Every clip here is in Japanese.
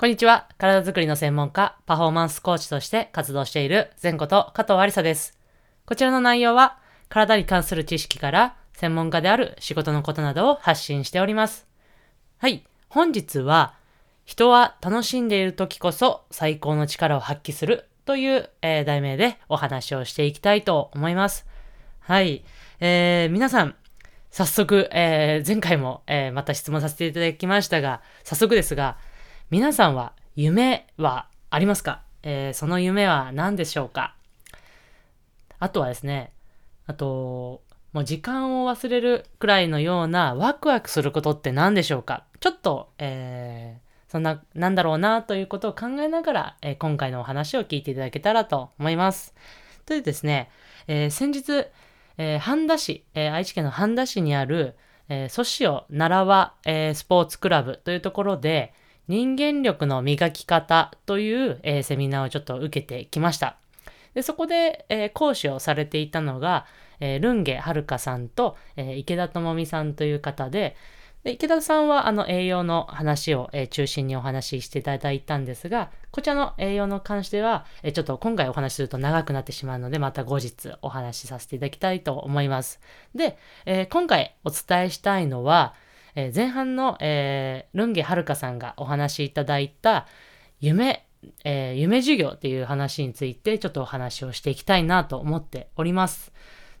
こんにちは。体づくりの専門家、パフォーマンスコーチとして活動している前こと加藤ありさです。こちらの内容は、体に関する知識から専門家である仕事のことなどを発信しております。はい。本日は、人は楽しんでいる時こそ最高の力を発揮するという、えー、題名でお話をしていきたいと思います。はい。えー、皆さん、早速、えー、前回も、えー、また質問させていただきましたが、早速ですが、皆さんは夢はありますか、えー、その夢は何でしょうか？あとはですね、あと、もう時間を忘れるくらいのようなワクワクすることって何でしょうか？ちょっと、えー、そんな、なんだろうなということを考えながら、えー、今回のお話を聞いていただけたらと思います。というですね、えー、先日、えー、半田市、えー、愛知県の半田市にある、えー、ソシオ奈良和、えー、スポーツクラブというところで、人間力の磨き方という、えー、セミナーをちょっと受けてきました。でそこで、えー、講師をされていたのが、えー、ルンゲはるかさんと、え池田智美さんという方で、で池田さんはあの栄養の話を、え、中心にお話ししていただいたんですが、こちらの栄養の関しては、え、ちょっと今回お話しすると長くなってしまうので、また後日お話しさせていただきたいと思います。で、え、今回お伝えしたいのは、え前半の、えルンゲはるかさんがお話しいただいた夢、え夢授業っていう話についてちょっとお話をしていきたいなと思っております。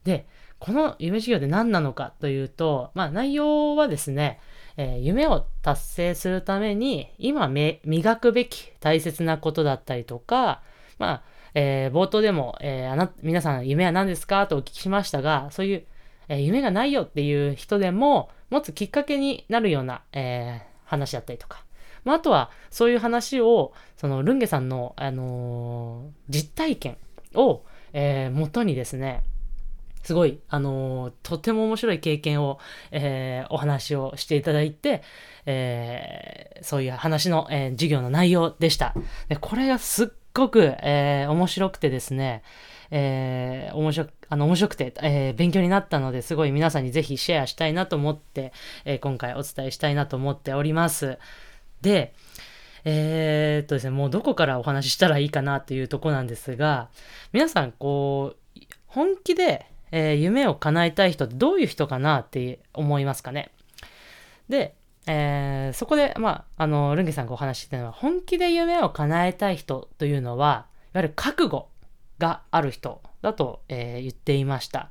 で、この夢授業で何なのかというと、まあ内容はですね、えー、夢を達成するために今磨くべき大切なことだったりとか、まあ、えー、冒頭でも、えー、あな、皆さん夢は何ですかとお聞きしましたが、そういう、え、夢がないよっていう人でも、持つきっかけになるような、え話だったりとか、まあ、あとは、そういう話を、その、ルンゲさんの、あの実体験を、え元にですね、すごい、あのー、とても面白い経験を、えー、お話をしていただいて、えー、そういう話の、え授業の内容でした。で、これがすっごく、え面白くてですね、え面白あの面白くて、え勉強になったので、すごい皆さんにぜひシェアしたいなと思って、え今回お伝えしたいなと思っております。で、えー、っとですね、もうどこからお話ししたらいいかなっていうとこなんですが、皆さん、こう、本気でえー、夢を叶えたい人ってどういう人かなって思いますかね？で、えー、そこで、まあ、あの、ルンゲさんがお話ししてたのは、本気で夢を叶えたい人というのは、いわゆる覚悟がある人だと、えー、言っていました。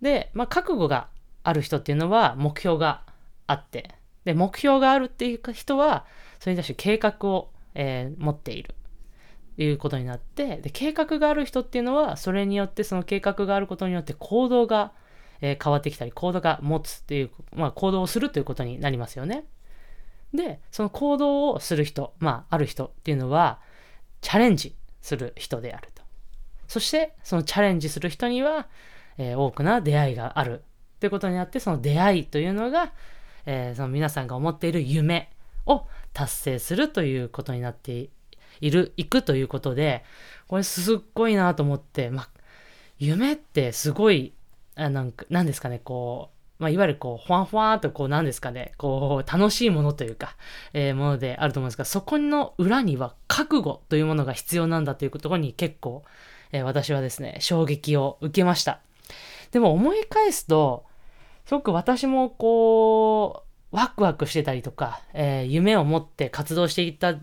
で、まあ、覚悟がある人っていうのは目標があって、で、目標があるっていう人は、それに対して計画を、えー、持っていると。いうことになって、で、計画がある人っていうのは、それによって、その計画があることによって行動が、えー、変わってきたり、行動が持つっていう、まあ、行動をするということになりますよね。で、その行動をする人、まあ、ある人っていうのは、チャレンジする人である。そして、そのチャレンジする人には、えー、多くな出会いがあるということになって、その出会いというのが、えー、その皆さんが思っている夢を達成するということになっている、行くということで、これすっごいなと思って、ま夢ってすごい、あなんか、なんですかね、こう、まあ、いわゆるこう、ふわふわーとこう、なんですかね、こう、楽しいものというか、えー、ものであると思うんですが、そこの裏には覚悟というものが必要なんだというところに結構、えー、私はですね、衝撃を受けました。でも思い返すと、すごく私もこう、ワクワクしてたりとか、えー、夢を持って活動していった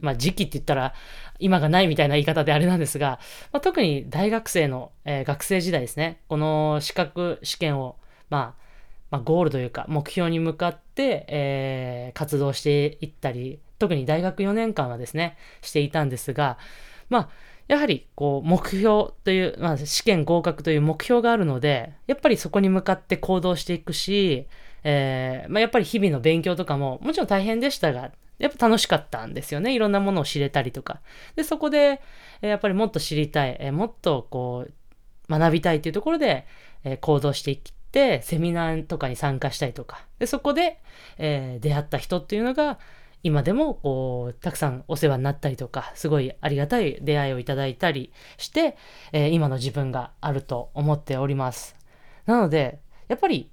まあ時期って言ったら今がないみたいな言い方であれなんですが、まあ、特に大学生の、えー、学生時代ですね、この資格試験を、まあ、まあ、ゴールというか目標に向かって、えー、活動していったり、特に大学4年間はですね、していたんですが、まあ、やはり、こう、目標という、まあ、試験合格という目標があるので、やっぱりそこに向かって行動していくし、えー、まあ、やっぱり日々の勉強とかも、もちろん大変でしたが、やっぱ楽しかったんですよね。いろんなものを知れたりとか。で、そこで、えやっぱりもっと知りたい、えもっとこう、学びたいっていうところで、え行動していって、セミナーとかに参加したりとか。で、そこで、えー、出会った人っていうのが、今でも、こう、たくさんお世話になったりとか、すごいありがたい出会いをいただいたりして、えー、今の自分があると思っております。なので、やっぱり、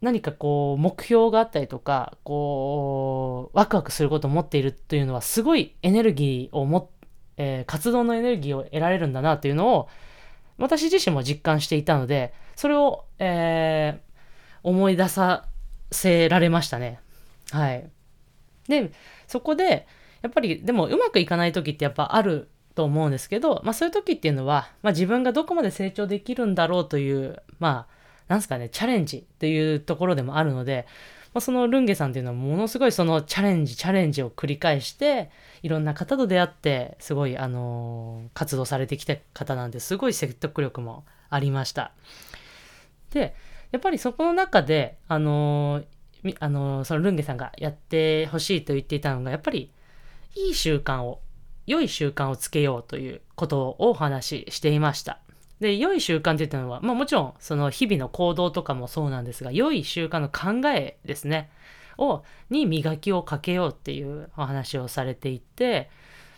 何かこう目標があったりとかこうワクワクすることを持っているというのはすごいエネルギーをも、えー、活動のエネルギーを得られるんだなというのを私自身も実感していたのでそれを、えー、思い出させられましたね。はい。でそこでやっぱりでもうまくいかない時ってやっぱあると思うんですけど、まあそういう時っていうのは、まあ自分がどこまで成長できるんだろうという、まあ、なんすかね、チャレンジっていうところでもあるので、まあ、そのルンゲさんっていうのはものすごいそのチャレンジ、チャレンジを繰り返して、いろんな方と出会って、すごい、あのー、活動されてきた方なんですごい説得力もありました。で、やっぱりそこの中で、あのー、あの、そのルンゲさんがやってほしいと言っていたのが、やっぱり、いい習慣を良い習慣をつけようということをお話ししていました。で、良い習慣って言ったのは、まあもちろんその日々の行動とかもそうなんですが、良い習慣の考えですね、を、に磨きをかけようっていうお話をされていて、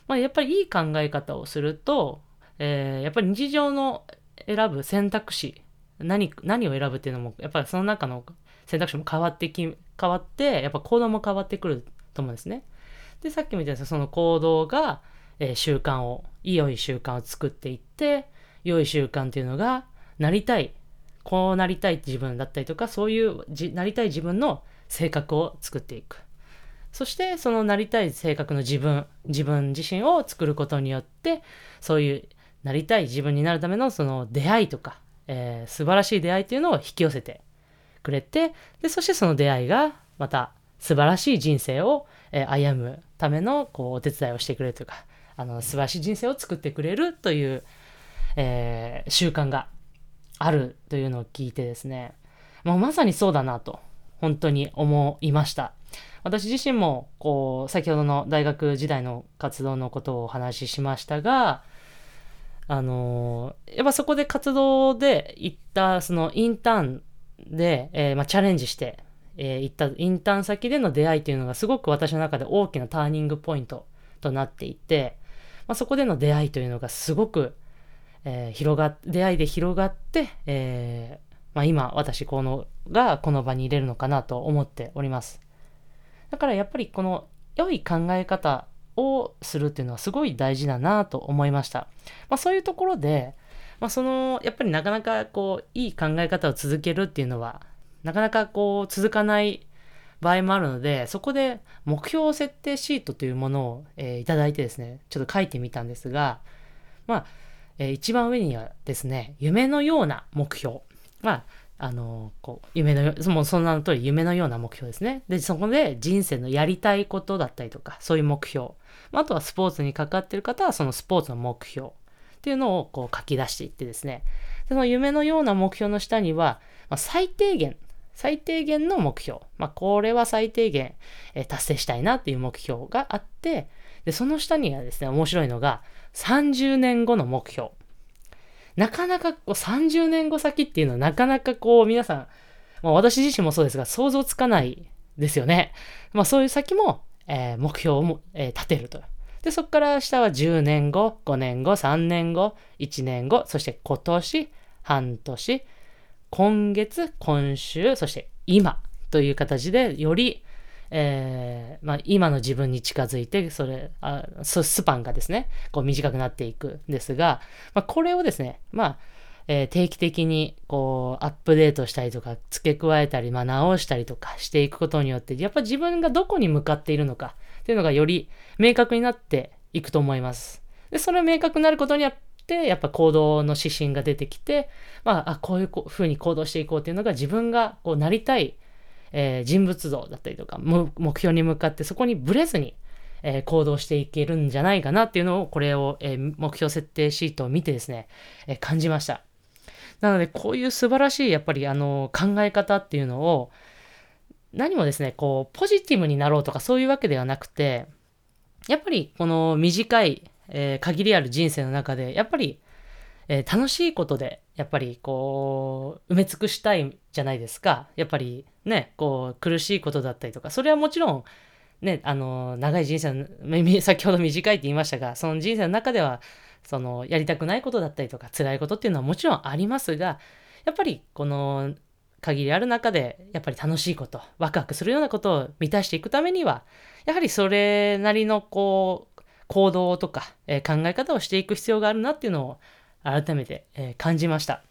まあやっぱりいい考え方をすると、えー、やっぱり日常の選ぶ選択肢、何、何を選ぶっていうのも、やっぱりその中の選択肢も変わってき、変わって、やっぱ行動も変わってくると思うんですね。で、さっきみたいなその行動が、えー、習慣を、良い習慣を作っていって、良い習慣っていうのが、なりたい、こうなりたい自分だったりとか、そういうじなりたい自分の性格を作っていく。そして、そのなりたい性格の自分、自分自身を作ることによって、そういうなりたい自分になるためのその出会いとか、えー、素晴らしい出会いっていうのを引き寄せてくれて、で、そしてその出会いがまた素晴らしい人生を、え、歩むためのこうお手伝いをしてくれるというか、あの、素晴らしい人生を作ってくれるという、えー、習慣があるというのを聞いてですね、もうまさにそうだなと、本当に思いました。私自身も、こう、先ほどの大学時代の活動のことをお話ししましたが、あの、やっぱそこで活動で行った、そのインターンで、えー、まあ、チャレンジして、えー、行ったインターン先での出会いというのがすごく私の中で大きなターニングポイントとなっていて、まあ、そこでの出会いというのがすごく、えー、広が出会いで広がって、え、まあ、今私このがこの場に入れるのかなと思っております。だからやっぱりこの良い考え方をするっていうのはすごい大事だなと思いました、まあ、そういうところで、まあ、そのやっぱりなかなかこういい考え方を続けるっていうのはなかなかこう続かない場合もあるので、そこで目標設定シートというものを、えー、いただいてですね、ちょっと書いてみたんですが、まあ、えー、一番上にはですね、夢のような目標。まあ、あのー、こう、夢のよ、もうその名の通り夢のような目標ですね。で、そこで人生のやりたいことだったりとか、そういう目標。まあとはスポーツにかかってる方はそのスポーツの目標っていうのをこう書き出していってですね、その夢のような目標の下には、まあ、最低限最低限の目標。まあ、これは最低限、え達成したいなっていう目標があって、で、その下にはですね、面白いのが、30年後の目標。なかなかこう30年後先っていうのはなかなかこう皆さん、まあ、私自身もそうですが想像つかないですよね。まあそういう先も、えー、目標を、えー、立てると。で、そこから下は10年後、5年後、3年後、1年後、そして今年、半年、今月、今週、そして今という形でより、えー、まあ、今の自分に近づいて、それ、あススパンがですね、こう短くなっていくんですが、まあ、これをですね、まあ、えー、定期的にこうアップデートしたりとか付け加えたり、まあ、直したりとかしていくことによってやっぱ自分がどこに向かっているのかっていうのがより明確になっていくと思います。で、それを明確になることによって、やっぱ行動の指針が出てきて、まあ、あこういうふうに行動していこうっていうのが自分がこうなりたい、えー、人物像だったりとか、目標に向かってそこにブレずに、えー、行動していけるんじゃないかなっていうのを、これを、えー、目標設定シートを見てですね、え感じました。なので、こういう素晴らしい、やっぱり、あの、考え方っていうのを、何もですね、こう、ポジティブになろうとかそういうわけではなくて、やっぱり、この短い、えー、限りある人生の中で、やっぱり、えー、楽しいことで、やっぱりこう、埋め尽くしたいじゃないですか。やっぱりね、こう、苦しいことだったりとか、それはもちろん、ね、あの、長い人生の、先ほど短いって言いましたが、その人生の中では、その、やりたくないことだったりとか、辛いことっていうのはもちろんありますが、やっぱり、この、限りある中で、やっぱり楽しいこと、ワクワクするようなことを満たしていくためには、やはりそれなりのこう、行動とか、えー、考え方をしていく必要があるなっていうのを改めて、えー、感じました。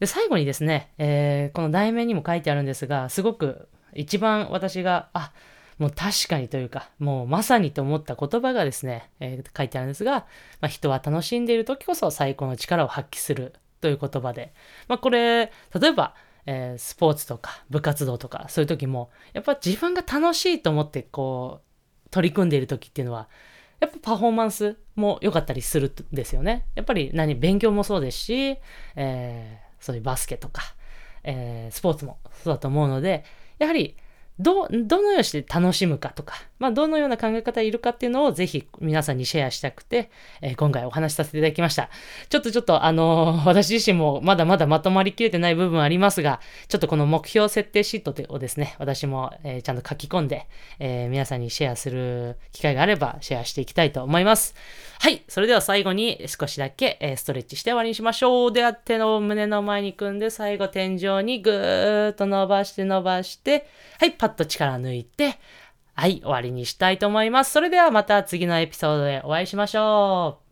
で、最後にですね、えー、この題名にも書いてあるんですが、すごく一番私が、あ、もう確かにというか、もうまさにと思った言葉がですね、えー、書いてあるんですが、まあ、人は楽しんでいる時こそ最高の力を発揮するという言葉で、まあ、これ、例えば、えー、スポーツとか部活動とかそういう時も、やっぱ自分が楽しいと思ってこう、取り組んでいる時っていうのは、やっぱパフォーマンスも良かったりするんですよね。やっぱり何、勉強もそうですし、えー、そういうバスケとか、えー、スポーツもそうだと思うので、やはりど、どのようにして楽しむかとか、まあ、どのような考え方いるかっていうのをぜひ皆さんにシェアしたくて、えー、今回お話しさせていただきました。ちょっとちょっとあのー、私自身もまだまだまとまりきれてない部分ありますが、ちょっとこの目標設定シートをですね、私も、えー、ちゃんと書き込んで、え皆さんにシェアする機会があればシェアしていきたいと思います。はい。それでは最後に少しだけ、えストレッチして終わりにしましょう。では手の胸の前に組んで最後天井にぐーっと伸ばして伸ばして、はい。ッと力抜いて、はい、終わりにしたいと思います。それではまた次のエピソードでお会いしましょう。